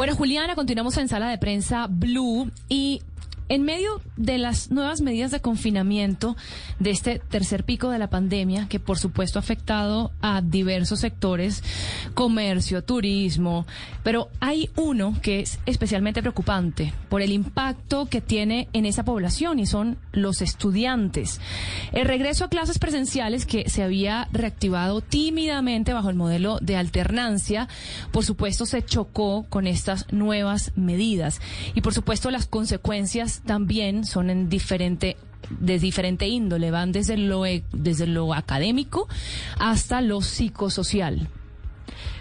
Bueno, Juliana, continuamos en sala de prensa Blue y En medio de las nuevas medidas de confinamiento de este tercer pico de la pandemia, que por supuesto ha afectado a diversos sectores, comercio, turismo, pero hay uno que es especialmente preocupante por el impacto que tiene en esa población y son los estudiantes. El regreso a clases presenciales que se había reactivado tímidamente bajo el modelo de alternancia, por supuesto se chocó con estas nuevas medidas y por supuesto las consecuencias también son en diferente de diferente índole, van desde lo, e, desde lo académico hasta lo psicosocial.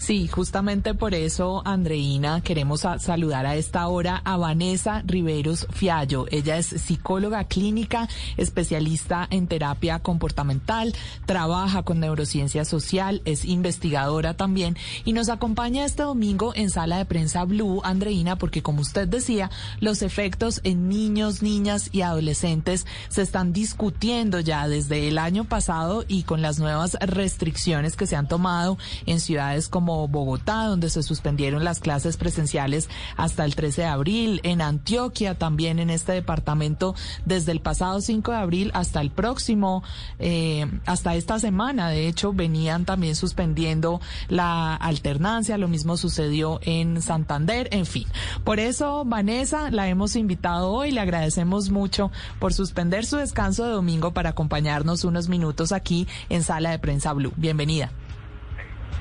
Sí, justamente por eso, Andreina, queremos saludar a esta hora a Vanessa Riveros Fiallo. Ella es psicóloga clínica, especialista en terapia comportamental, trabaja con neurociencia social, es investigadora también y nos acompaña este domingo en sala de prensa Blue, Andreina, porque como usted decía, los efectos en niños, niñas y adolescentes se están discutiendo ya desde el año pasado y con las nuevas restricciones que se han tomado en ciudades como Bogotá, donde se suspendieron las clases presenciales hasta el 13 de abril, en Antioquia también en este departamento desde el pasado 5 de abril hasta el próximo, eh, hasta esta semana. De hecho, venían también suspendiendo la alternancia, lo mismo sucedió en Santander, en fin. Por eso, Vanessa, la hemos invitado hoy, le agradecemos mucho por suspender su descanso de domingo para acompañarnos unos minutos aquí en Sala de Prensa Blue. Bienvenida.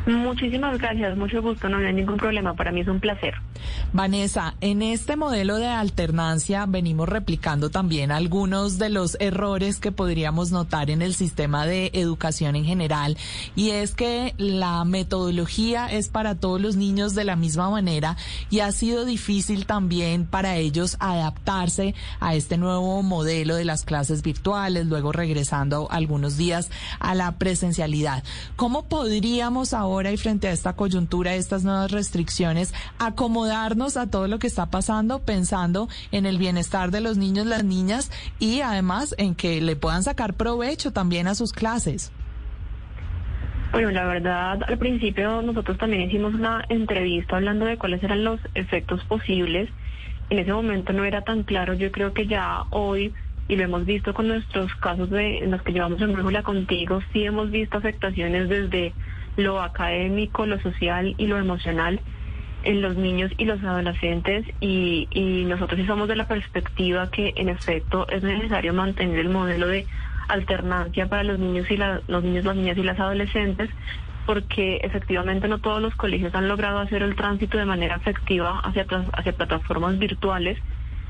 Muchísimas gracias, mucho gusto, no hay ningún problema, para mí es un placer. Vanessa, en este modelo de alternancia venimos replicando también algunos de los errores que podríamos notar en el sistema de educación en general y es que la metodología es para todos los niños de la misma manera y ha sido difícil también para ellos adaptarse a este nuevo modelo de las clases virtuales, luego regresando algunos días a la presencialidad. ¿Cómo podríamos ahora ahora y frente a esta coyuntura, estas nuevas restricciones, acomodarnos a todo lo que está pasando pensando en el bienestar de los niños, las niñas y además en que le puedan sacar provecho también a sus clases. Bueno, la verdad, al principio nosotros también hicimos una entrevista hablando de cuáles eran los efectos posibles. En ese momento no era tan claro, yo creo que ya hoy, y lo hemos visto con nuestros casos de, en los que llevamos en Brújula contigo, sí hemos visto afectaciones desde lo académico, lo social y lo emocional en los niños y los adolescentes y, nosotros sí somos de la perspectiva que en efecto es necesario mantener el modelo de alternancia para los niños y los niños, las niñas y las adolescentes porque efectivamente no todos los colegios han logrado hacer el tránsito de manera efectiva hacia, hacia plataformas virtuales,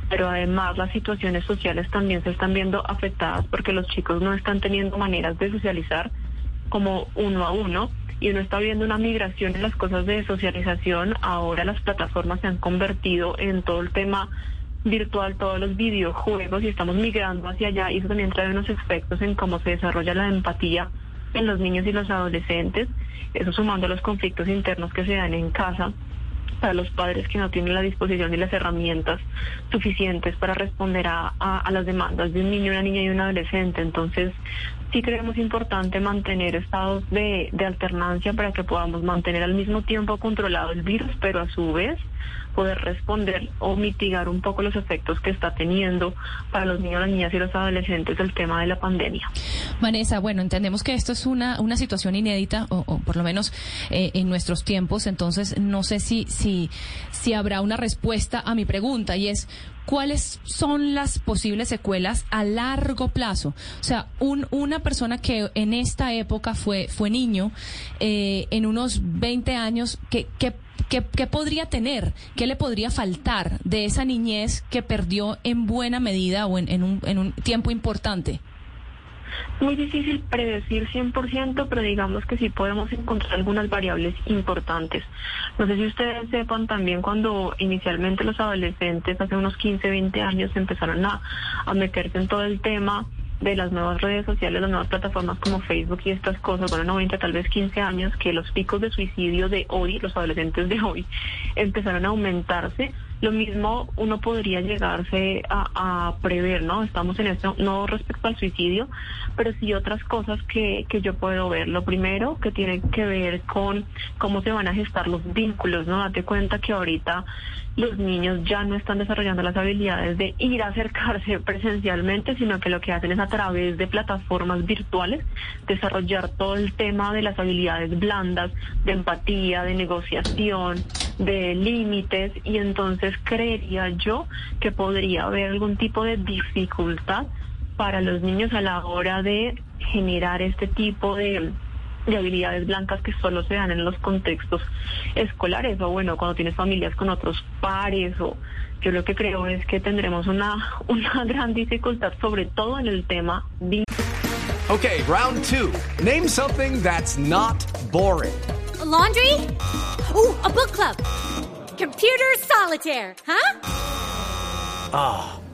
pero además las situaciones sociales también se están viendo afectadas porque los chicos no están teniendo maneras de socializar como uno a uno y uno está viendo una migración en las cosas de socialización. Ahora las plataformas se han convertido en todo el tema virtual, todos los videojuegos y estamos migrando hacia allá y eso también trae unos efectos en cómo se desarrolla la empatía en los niños y los adolescentes, eso sumando los conflictos internos que se dan en casa para los padres que no tienen la disposición y las herramientas suficientes para responder a, a, las demandas de un niño, una niña y un adolescente. Entonces, sí creemos importante mantener estados de, de alternancia para que podamos mantener al mismo tiempo controlado el virus, pero a su vez poder responder o mitigar un poco los efectos que está teniendo para los niños, las niñas y los adolescentes el tema de la pandemia. Vanessa, bueno, entendemos que esto es una, una situación inédita, o, por lo menos eh, en nuestros tiempos, entonces no sé si, si, si habrá una respuesta a mi pregunta y es, ¿cuáles son las posibles secuelas a largo plazo? O sea, un, una persona que en esta época fue, fue niño, eh, en unos 20 años, ¿qué, qué, qué, podría tener? ¿Qué le podría faltar de esa niñez que perdió en buena medida o en, un, en un tiempo importante? Muy difícil predecir 100%, pero digamos que sí podemos encontrar algunas variables importantes. No sé si ustedes sepan también cuando inicialmente los adolescentes hace unos 15, 20 años empezaron a meterse en todo el tema de las nuevas redes sociales, las nuevas plataformas como Facebook y estas cosas, bueno, 90, tal vez 15 años, que los picos de suicidio de hoy, los adolescentes de hoy, empezaron a aumentarse lo mismo uno podría llegarse a, prever, ¿no? Estamos en esto, no respecto al suicidio, pero sí otras cosas que, que yo puedo ver. Lo primero que tiene que ver con cómo se van a gestar los vínculos, ¿no? Date cuenta que ahorita los niños ya no están desarrollando las habilidades de ir a acercarse presencialmente, sino que lo que hacen es a través de plataformas virtuales desarrollar todo el tema de las habilidades blandas, de empatía, de negociación, de límites y entonces creería yo que podría haber algún tipo de dificultad para los niños a la hora de generar este tipo de, habilidades blancas que solo se dan en los contextos escolares o bueno, cuando tienes familias con otros pares o yo lo que creo es que tendremos una, una gran dificultad sobre todo en el tema de... Okay, round two. Name something that's not boring. laundry? Ooh, a book club. Computer solitaire, huh? Ah, oh,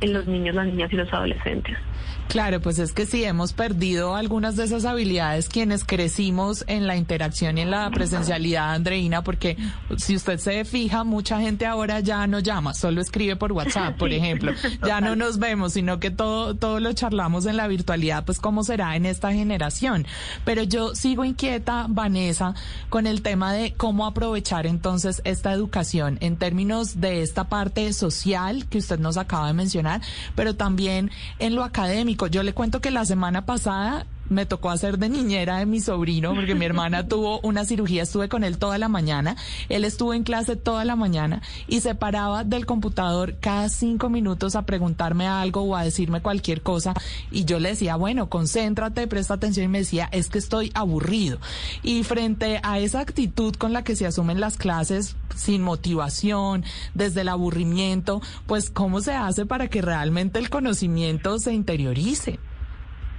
En los niños, las niñas y los adolescentes. Claro, pues es que sí hemos perdido algunas de esas habilidades quienes crecimos en la interacción y en la presencialidad, Andreina, porque si usted se fija, mucha gente ahora ya no llama, solo escribe por WhatsApp, por ejemplo. Ya no nos vemos, sino que todo, todo lo charlamos en la virtualidad, pues cómo será en esta generación. Pero yo sigo inquieta, Vanessa, con el tema de cómo aprovechar entonces esta educación en términos de esta parte social que usted nos acaba de mencionar, pero también en lo académico. Yo le cuento que la semana pasada me tocó hacer de niñera de mi sobrino porque mi hermana tuvo una cirugía, estuve con él toda la mañana, él estuvo en clase toda la mañana y se paraba del computador cada cinco minutos a preguntarme algo o a decirme cualquier cosa y yo le decía, bueno, concéntrate, presta atención y me decía, es que estoy aburrido. Y frente a esa actitud con la que se asumen las clases sin motivación, desde el aburrimiento, pues cómo se hace para que realmente el conocimiento se interiorice.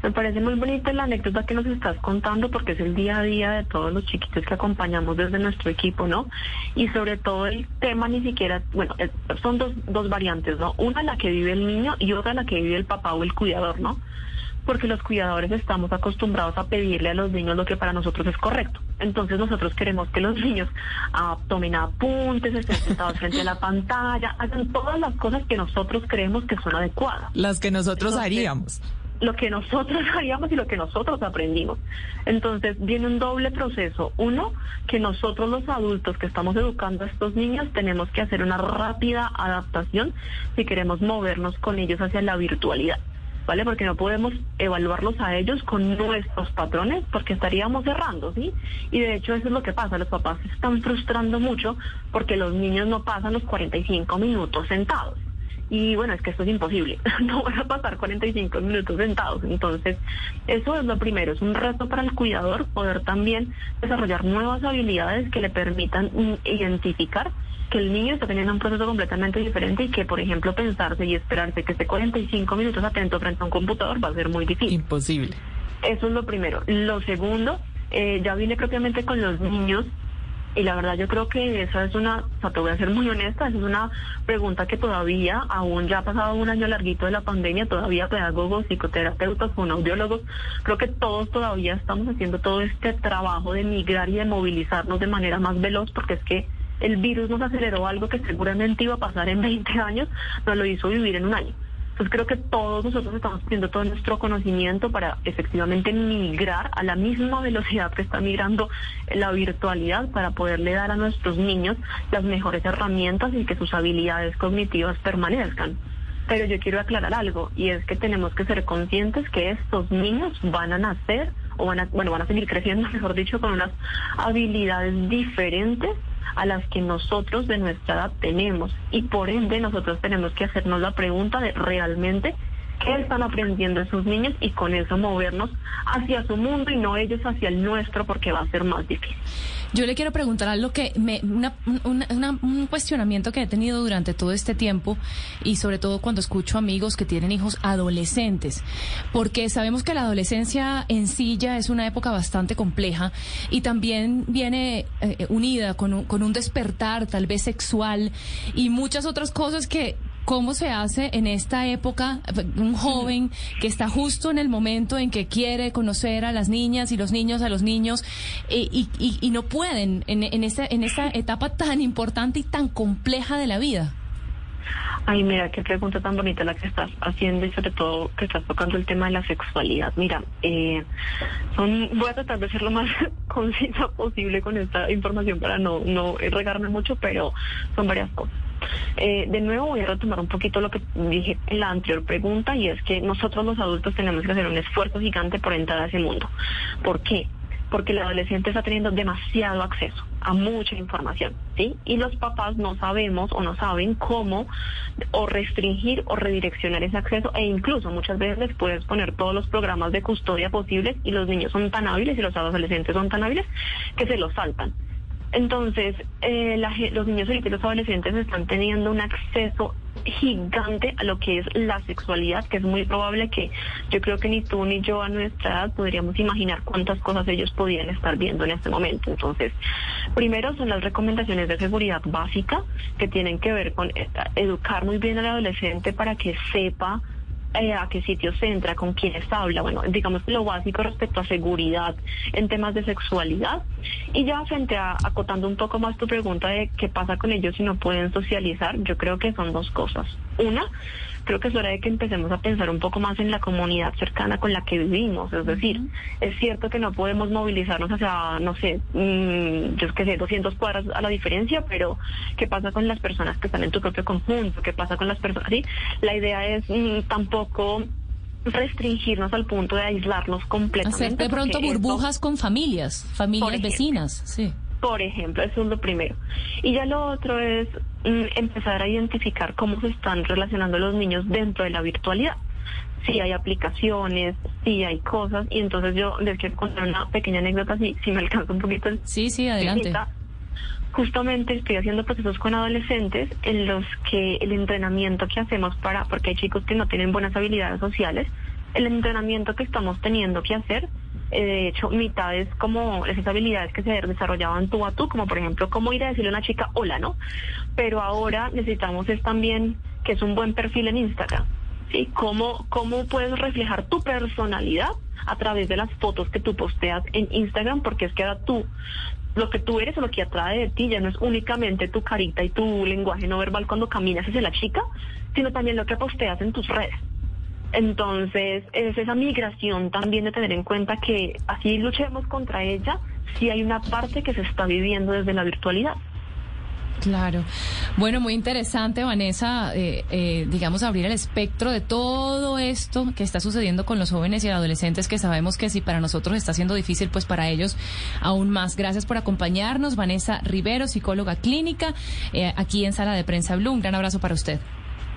Me parece muy bonita la anécdota que nos estás contando porque es el día a día de todos los chiquitos que acompañamos desde nuestro equipo, ¿no? Y sobre todo el tema ni siquiera, bueno, son dos, dos variantes, ¿no? Una la que vive el niño y otra la que vive el papá o el cuidador, ¿no? Porque los cuidadores estamos acostumbrados a pedirle a los niños lo que para nosotros es correcto. Entonces nosotros queremos que los niños ah, tomen apuntes, estén sentados frente a la pantalla, hagan todas las cosas que nosotros creemos que son adecuadas. Las que nosotros haríamos lo que nosotros haríamos y lo que nosotros aprendimos. Entonces viene un doble proceso. Uno, que nosotros los adultos que estamos educando a estos niños tenemos que hacer una rápida adaptación si queremos movernos con ellos hacia la virtualidad. ¿Vale? Porque no podemos evaluarlos a ellos con nuestros patrones porque estaríamos cerrando, ¿sí? Y de hecho eso es lo que pasa, los papás se están frustrando mucho porque los niños no pasan los 45 minutos sentados. Y bueno, es que esto es imposible. No voy a pasar 45 minutos sentados. Entonces, eso es lo primero. Es un reto para el cuidador poder también desarrollar nuevas habilidades que le permitan identificar que el niño está teniendo un proceso completamente diferente y que, por ejemplo, pensarse y esperarse que esté 45 minutos atento frente a un computador va a ser muy difícil. Imposible. Eso es lo primero. Lo segundo, eh, ya vine propiamente con los niños y la verdad yo creo que esa es una, o sea, te voy a ser muy honesta, esa es una pregunta que todavía, aún ya ha pasado un año larguito de la pandemia, todavía pedagogos, psicoterapeutas, fonoaudiólogos, creo que todos todavía estamos haciendo todo este trabajo de migrar y de movilizarnos de manera más veloz, porque es que el virus nos aceleró algo que seguramente iba a pasar en 20 años, nos lo hizo vivir en un año. Entonces creo que todos nosotros estamos poniendo todo nuestro conocimiento para efectivamente migrar a la misma velocidad que está migrando la virtualidad para poderle dar a nuestros niños las mejores herramientas y que sus habilidades cognitivas permanezcan. Pero yo quiero aclarar algo y es que tenemos que ser conscientes que estos niños van a nacer o van a, bueno, van a seguir creciendo, mejor dicho, con unas habilidades diferentes a las que nosotros de nuestra edad tenemos. Y por ende nosotros tenemos que hacernos la pregunta de realmente qué están aprendiendo esos niños y con eso movernos hacia su mundo y no ellos hacia el nuestro porque va a ser más difícil. Yo le quiero preguntar algo que me, una, una, una, un cuestionamiento que he tenido durante todo este tiempo y sobre todo cuando escucho amigos que tienen hijos adolescentes, porque sabemos que la adolescencia en sí ya es una época bastante compleja y también viene eh, unida con un, con un despertar tal vez sexual y muchas otras cosas que ¿Cómo se hace en esta época un joven que está justo en el momento en que quiere conocer a las niñas y los niños a los niños eh, y, no pueden en, en, esta, en esta etapa tan importante y tan compleja de la vida? Ay, mira, qué pregunta tan bonita la que estás haciendo y sobre todo que estás tocando el tema de la sexualidad. Mira, eh, son, voy a tratar de ser lo más concisa posible con esta información para no, no regarme mucho, pero son varias cosas. Eh, de nuevo voy a retomar un poquito lo que dije en la anterior pregunta y es que nosotros los adultos tenemos que hacer un esfuerzo gigante por entrar a ese mundo. ¿Por qué? Porque el adolescente está teniendo demasiado acceso a mucha información, ¿sí? Y los papás no sabemos o no saben cómo o restringir o redireccionar ese acceso e incluso muchas veces les puedes poner todos los programas de custodia posibles y los niños son tan hábiles y los adolescentes son tan hábiles que se los saltan. Entonces, eh, la, los niños y los adolescentes están teniendo un acceso gigante a lo que es la sexualidad, que es muy probable que yo creo que ni tú ni yo a nuestra edad podríamos imaginar cuántas cosas ellos podían estar viendo en este momento. Entonces, primero son las recomendaciones de seguridad básica que tienen que ver con educar muy bien al adolescente para que sepa eh, a qué sitios entra, con quiénes habla, bueno, digamos lo básico respecto a seguridad en temas de sexualidad. Y ya frente a acotando un poco más tu pregunta de qué pasa con ellos si no pueden socializar, yo creo que son dos cosas. Una, creo que es hora de que empecemos a pensar un poco más en la comunidad cercana con la que vivimos. Es decir, es cierto que no podemos movilizarnos hacia, no sé, mmm, yo qué sé, 200 cuadras a la diferencia, pero ¿qué pasa con las personas que están en tu propio conjunto? ¿Qué pasa con las personas? Sí, la idea es mmm, tampoco restringirnos al punto de aislarnos completamente. Hacer de pronto burbujas esto, con familias, familias vecinas, sí. Por ejemplo, eso es lo primero. Y ya lo otro es mm, empezar a identificar cómo se están relacionando los niños dentro de la virtualidad. Si hay aplicaciones, si hay cosas. Y entonces yo les quiero contar una pequeña anécdota, si, si me alcanza un poquito. El, sí, sí, adelante. Justamente estoy haciendo procesos con adolescentes en los que el entrenamiento que hacemos para, porque hay chicos que no tienen buenas habilidades sociales, el entrenamiento que estamos teniendo que hacer de hecho, mitades como esas habilidades que se desarrollaban tú a tú, como por ejemplo, cómo ir a decirle a una chica hola, ¿no? Pero ahora necesitamos es también que es un buen perfil en Instagram, ¿sí? ¿Cómo, cómo puedes reflejar tu personalidad a través de las fotos que tú posteas en Instagram? Porque es que ahora tú, lo que tú eres o lo que atrae de ti ya no es únicamente tu carita y tu lenguaje no verbal cuando caminas hacia la chica, sino también lo que posteas en tus redes. Entonces, es esa migración también de tener en cuenta que así luchemos contra ella, si hay una parte que se está viviendo desde la virtualidad. Claro. Bueno, muy interesante, Vanessa, eh, eh, digamos, abrir el espectro de todo esto que está sucediendo con los jóvenes y adolescentes, que sabemos que si para nosotros está siendo difícil, pues para ellos aún más. Gracias por acompañarnos, Vanessa Rivero, psicóloga clínica, eh, aquí en Sala de Prensa Blue. Un gran abrazo para usted.